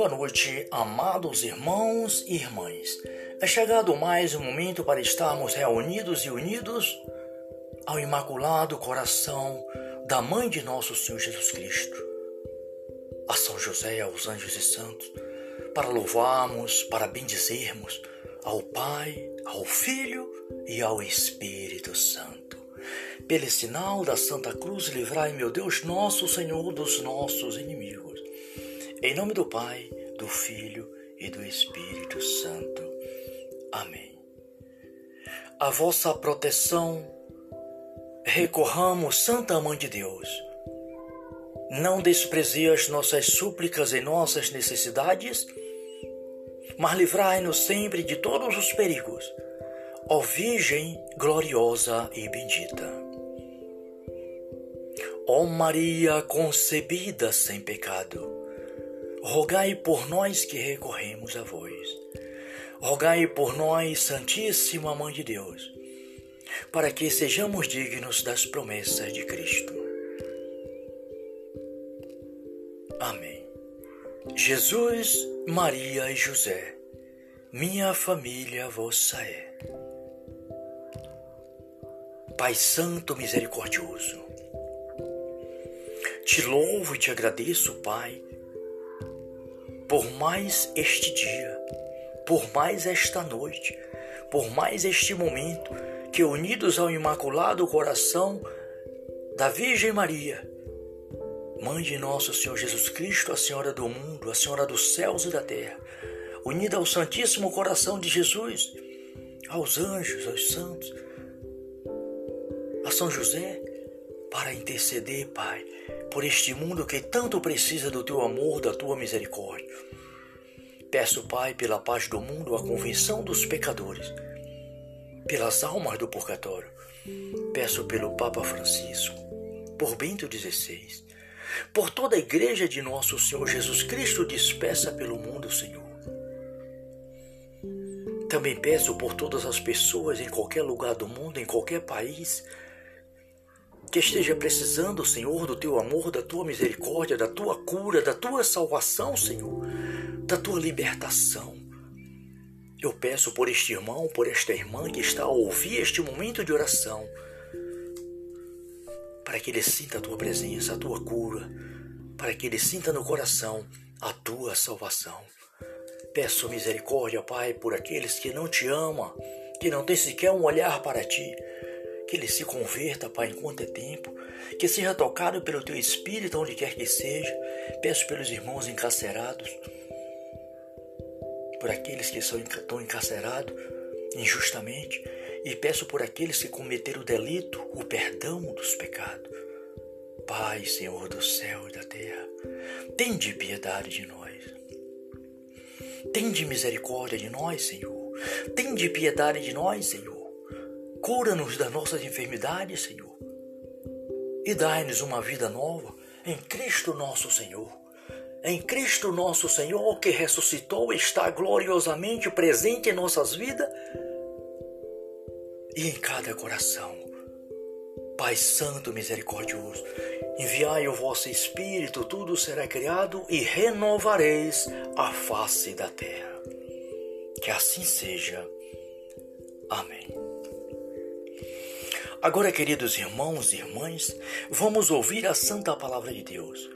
Boa noite, amados irmãos e irmãs. É chegado mais um momento para estarmos reunidos e unidos ao Imaculado Coração da Mãe de Nosso Senhor Jesus Cristo, a São José, aos anjos e santos, para louvarmos, para bendizermos ao Pai, ao Filho e ao Espírito Santo. Pelo sinal da Santa Cruz, livrai, meu Deus, nosso Senhor, dos nossos inimigos. Em nome do Pai, do Filho e do Espírito Santo. Amém. A vossa proteção recorramos, Santa Mãe de Deus. Não desprezei as nossas súplicas e nossas necessidades, mas livrai-nos sempre de todos os perigos. Ó Virgem gloriosa e bendita. Ó Maria concebida sem pecado rogai por nós que recorremos a vós. Rogai por nós, Santíssima Mãe de Deus, para que sejamos dignos das promessas de Cristo. Amém. Jesus, Maria e José, minha família vossa é. Pai Santo Misericordioso, te louvo e te agradeço, Pai, por mais este dia, por mais esta noite, por mais este momento que, unidos ao Imaculado Coração da Virgem Maria, Mãe de nosso Senhor Jesus Cristo, a Senhora do mundo, a Senhora dos céus e da terra, unida ao Santíssimo Coração de Jesus, aos anjos, aos santos, a São José, para interceder, Pai, por este mundo que tanto precisa do teu amor, da tua misericórdia. Peço, Pai, pela paz do mundo, a convenção dos pecadores, pelas almas do purgatório. Peço pelo Papa Francisco, por Bento XVI, por toda a Igreja de nosso Senhor Jesus Cristo dispersa pelo mundo, Senhor. Também peço por todas as pessoas em qualquer lugar do mundo, em qualquer país, que esteja precisando, Senhor, do teu amor, da tua misericórdia, da tua cura, da tua salvação, Senhor, da tua libertação. Eu peço por este irmão, por esta irmã que está a ouvir este momento de oração, para que ele sinta a tua presença, a tua cura, para que ele sinta no coração a tua salvação. Peço misericórdia, Pai, por aqueles que não te amam, que não têm sequer um olhar para ti que ele se converta, Pai, enquanto é tempo, que seja tocado pelo teu espírito onde quer que seja. Peço pelos irmãos encarcerados, por aqueles que são, estão encarcerados injustamente, e peço por aqueles que cometeram o delito, o perdão dos pecados. Pai, Senhor do céu e da terra, tende piedade de nós. Tende misericórdia de nós, Senhor. Tende piedade de nós, Senhor. Cura-nos das nossas enfermidades, Senhor. E dai-nos uma vida nova em Cristo nosso Senhor. Em Cristo nosso Senhor, que ressuscitou, está gloriosamente presente em nossas vidas e em cada coração. Pai Santo Misericordioso, enviai o vosso Espírito, tudo será criado e renovareis a face da terra. Que assim seja. Amém. Agora, queridos irmãos e irmãs, vamos ouvir a santa palavra de Deus.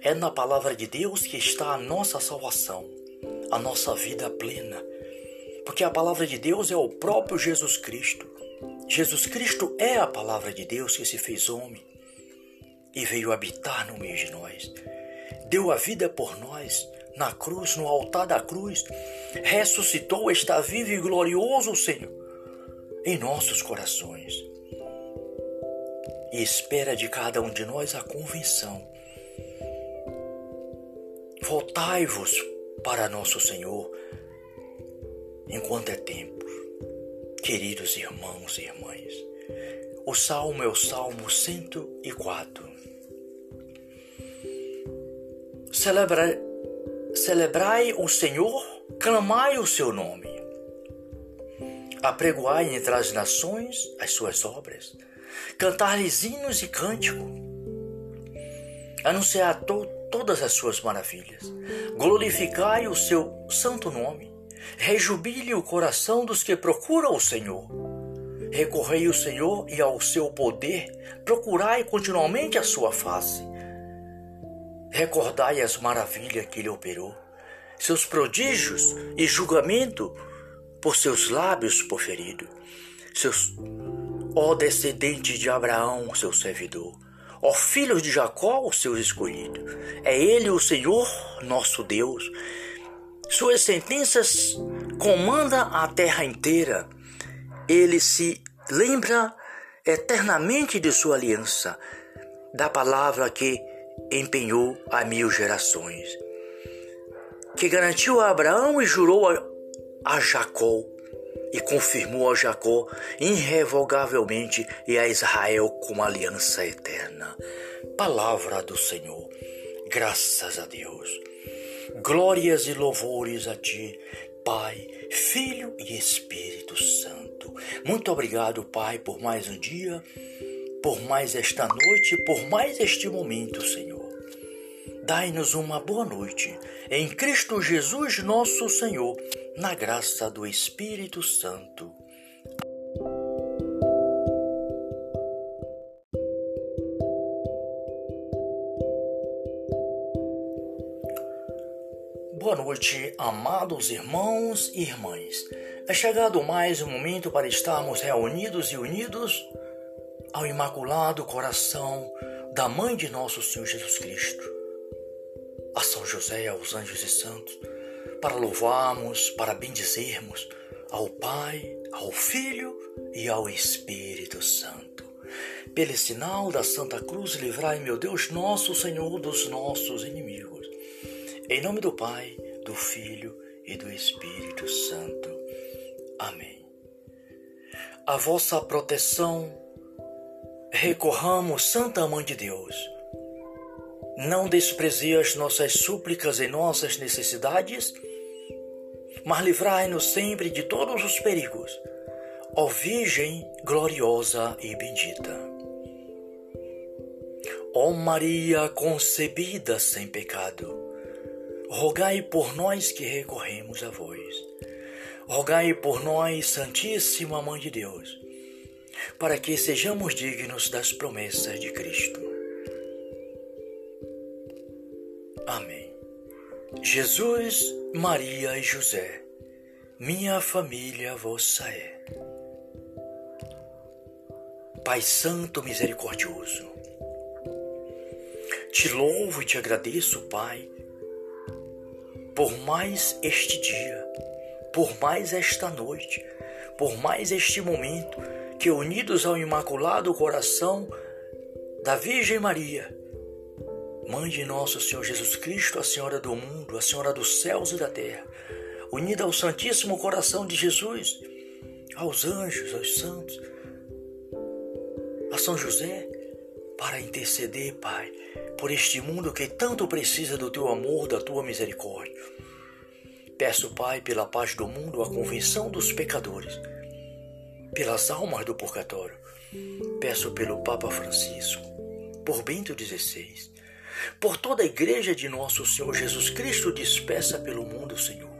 É na palavra de Deus que está a nossa salvação, a nossa vida plena. Porque a palavra de Deus é o próprio Jesus Cristo. Jesus Cristo é a palavra de Deus que se fez homem e veio habitar no meio de nós. Deu a vida por nós na cruz, no altar da cruz. Ressuscitou, está vivo e glorioso, Senhor, em nossos corações e espera de cada um de nós a convenção. Voltai-vos para nosso Senhor enquanto é tempo, queridos irmãos e irmãs. O salmo é o salmo 104. Celebrai, celebrai o Senhor, clamai o seu nome. Apregoai entre as nações as suas obras cantar-lhes hinos e cântico, anunciar to, to, todas as suas maravilhas. Glorificai o seu santo nome. Rejubile o coração dos que procuram o Senhor. Recorrei ao Senhor e ao seu poder, procurai continuamente a sua face. Recordai as maravilhas que ele operou, seus prodígios e julgamento por seus lábios proferido. Seus, ó descendente de Abraão, seu servidor, ó filhos de Jacó, o seu escolhido. É ele o Senhor, nosso Deus. Suas sentenças comanda a terra inteira. Ele se lembra eternamente de sua aliança, da palavra que empenhou a mil gerações, que garantiu a Abraão e jurou a, a Jacó, e confirmou a Jacó irrevogavelmente e a Israel com aliança eterna. Palavra do Senhor. Graças a Deus. Glórias e louvores a ti, Pai, Filho e Espírito Santo. Muito obrigado, Pai, por mais um dia, por mais esta noite, por mais este momento, Senhor. Dai-nos uma boa noite, em Cristo Jesus, nosso Senhor, na graça do Espírito Santo. Boa noite, amados irmãos e irmãs. É chegado mais um momento para estarmos reunidos e unidos ao Imaculado Coração da Mãe de Nosso Senhor Jesus Cristo, José, aos anjos e santos, para louvarmos, para bendizermos ao Pai, ao Filho e ao Espírito Santo. Pelo sinal da Santa Cruz, livrai, meu Deus, nosso Senhor, dos nossos inimigos em nome do Pai, do Filho e do Espírito Santo. Amém. A vossa proteção recorramos, Santa Mãe de Deus. Não desprezei as nossas súplicas e nossas necessidades, mas livrai-nos sempre de todos os perigos, ó Virgem gloriosa e bendita. Ó Maria concebida sem pecado, rogai por nós que recorremos a vós. Rogai por nós, Santíssima Mãe de Deus, para que sejamos dignos das promessas de Cristo. Jesus, Maria e José, minha família vossa é. Pai Santo Misericordioso, te louvo e te agradeço, Pai, por mais este dia, por mais esta noite, por mais este momento que, unidos ao Imaculado Coração da Virgem Maria, Mãe de nosso Senhor Jesus Cristo, a Senhora do mundo, a Senhora dos céus e da terra, unida ao Santíssimo Coração de Jesus, aos anjos, aos santos, a São José, para interceder, Pai, por este mundo que tanto precisa do teu amor, da tua misericórdia. Peço, Pai, pela paz do mundo, a convenção dos pecadores, pelas almas do purgatório. Peço pelo Papa Francisco, por Bento XVI, por toda a Igreja de nosso Senhor Jesus Cristo dispersa pelo mundo, Senhor.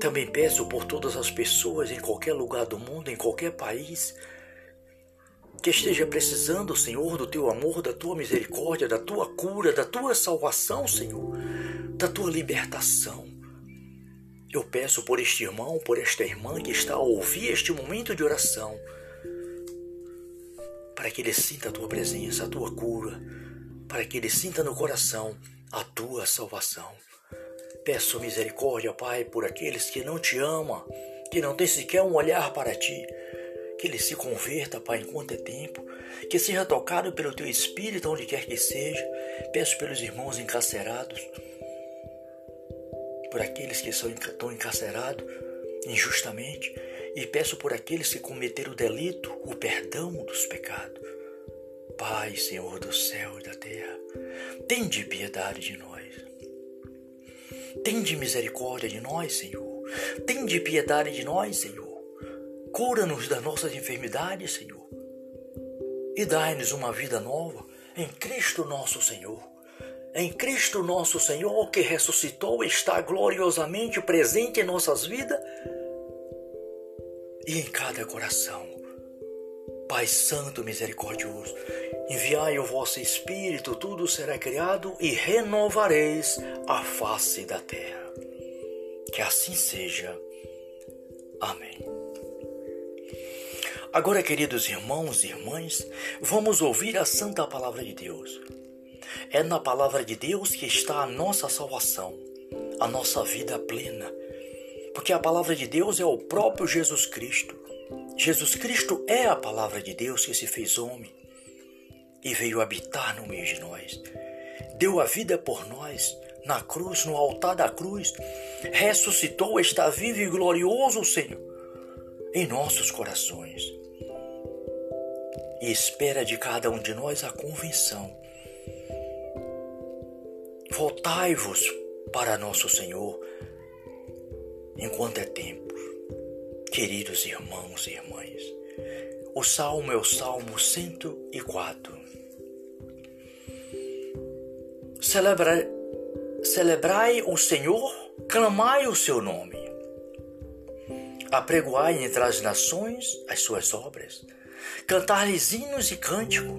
Também peço por todas as pessoas em qualquer lugar do mundo, em qualquer país, que esteja precisando, Senhor, do teu amor, da tua misericórdia, da tua cura, da tua salvação, Senhor, da tua libertação. Eu peço por este irmão, por esta irmã que está a ouvir este momento de oração, para que ele sinta a tua presença, a tua cura, para que ele sinta no coração a tua salvação. Peço misericórdia, Pai, por aqueles que não te amam, que não têm sequer um olhar para ti, que ele se converta, Pai, enquanto é tempo, que seja tocado pelo teu Espírito onde quer que seja. Peço pelos irmãos encarcerados, por aqueles que são, estão encarcerados injustamente, e peço por aqueles que cometeram o delito, o perdão dos pecados. Pai, Senhor do céu e da terra, tende piedade de nós. Tende misericórdia de nós, Senhor. Tende piedade de nós, Senhor. Cura-nos das nossas enfermidades, Senhor. E dai-nos uma vida nova, em Cristo nosso Senhor. Em Cristo nosso Senhor, que ressuscitou, está gloriosamente presente em nossas vidas e em cada coração. Pai Santo Misericordioso, enviai o vosso Espírito, tudo será criado e renovareis a face da terra. Que assim seja. Amém. Agora, queridos irmãos e irmãs, vamos ouvir a santa palavra de Deus. É na palavra de Deus que está a nossa salvação, a nossa vida plena. Porque a palavra de Deus é o próprio Jesus Cristo. Jesus Cristo é a palavra de Deus que se fez homem e veio habitar no meio de nós. Deu a vida por nós na cruz, no altar da cruz. Ressuscitou, está vivo e glorioso, Senhor, em nossos corações. E espera de cada um de nós a convenção Voltai-vos para nosso Senhor enquanto é tempo, queridos irmãos e irmãs. O salmo é o salmo 104. Celebra, celebrai o Senhor, clamai o seu nome. Apregoai entre as nações as suas obras, cantar-lhes hinos e cântico,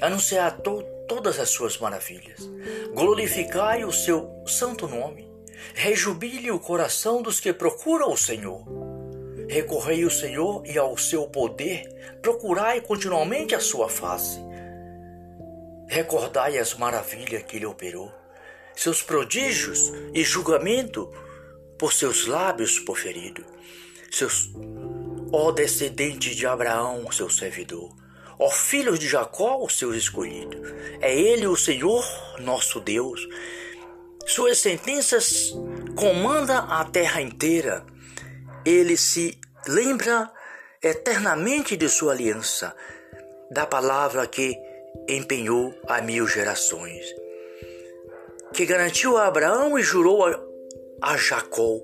anunciar todo todas as suas maravilhas. Glorificai o seu santo nome. Rejubile o coração dos que procuram o Senhor. Recorrei ao Senhor e ao seu poder, procurai continuamente a sua face. Recordai as maravilhas que ele operou, seus prodígios e julgamento por seus lábios proferido. Seus, ó descendente de Abraão, seu servidor, Ó filhos de Jacó, o seu escolhido. É ele o Senhor, nosso Deus. Suas sentenças comanda a terra inteira. Ele se lembra eternamente de sua aliança, da palavra que empenhou a mil gerações, que garantiu a Abraão e jurou a, a Jacó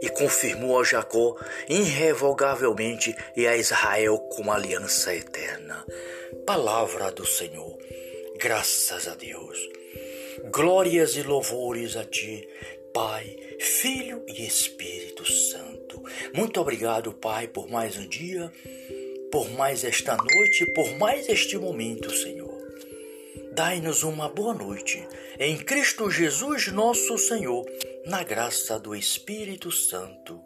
e confirmou a Jacó irrevogavelmente e a Israel com aliança eterna. Palavra do Senhor. Graças a Deus. Glórias e louvores a ti, Pai, Filho e Espírito Santo. Muito obrigado, Pai, por mais um dia, por mais esta noite, por mais este momento, Senhor. Dai-nos uma boa noite. Em Cristo Jesus, nosso Senhor na graça do Espírito Santo.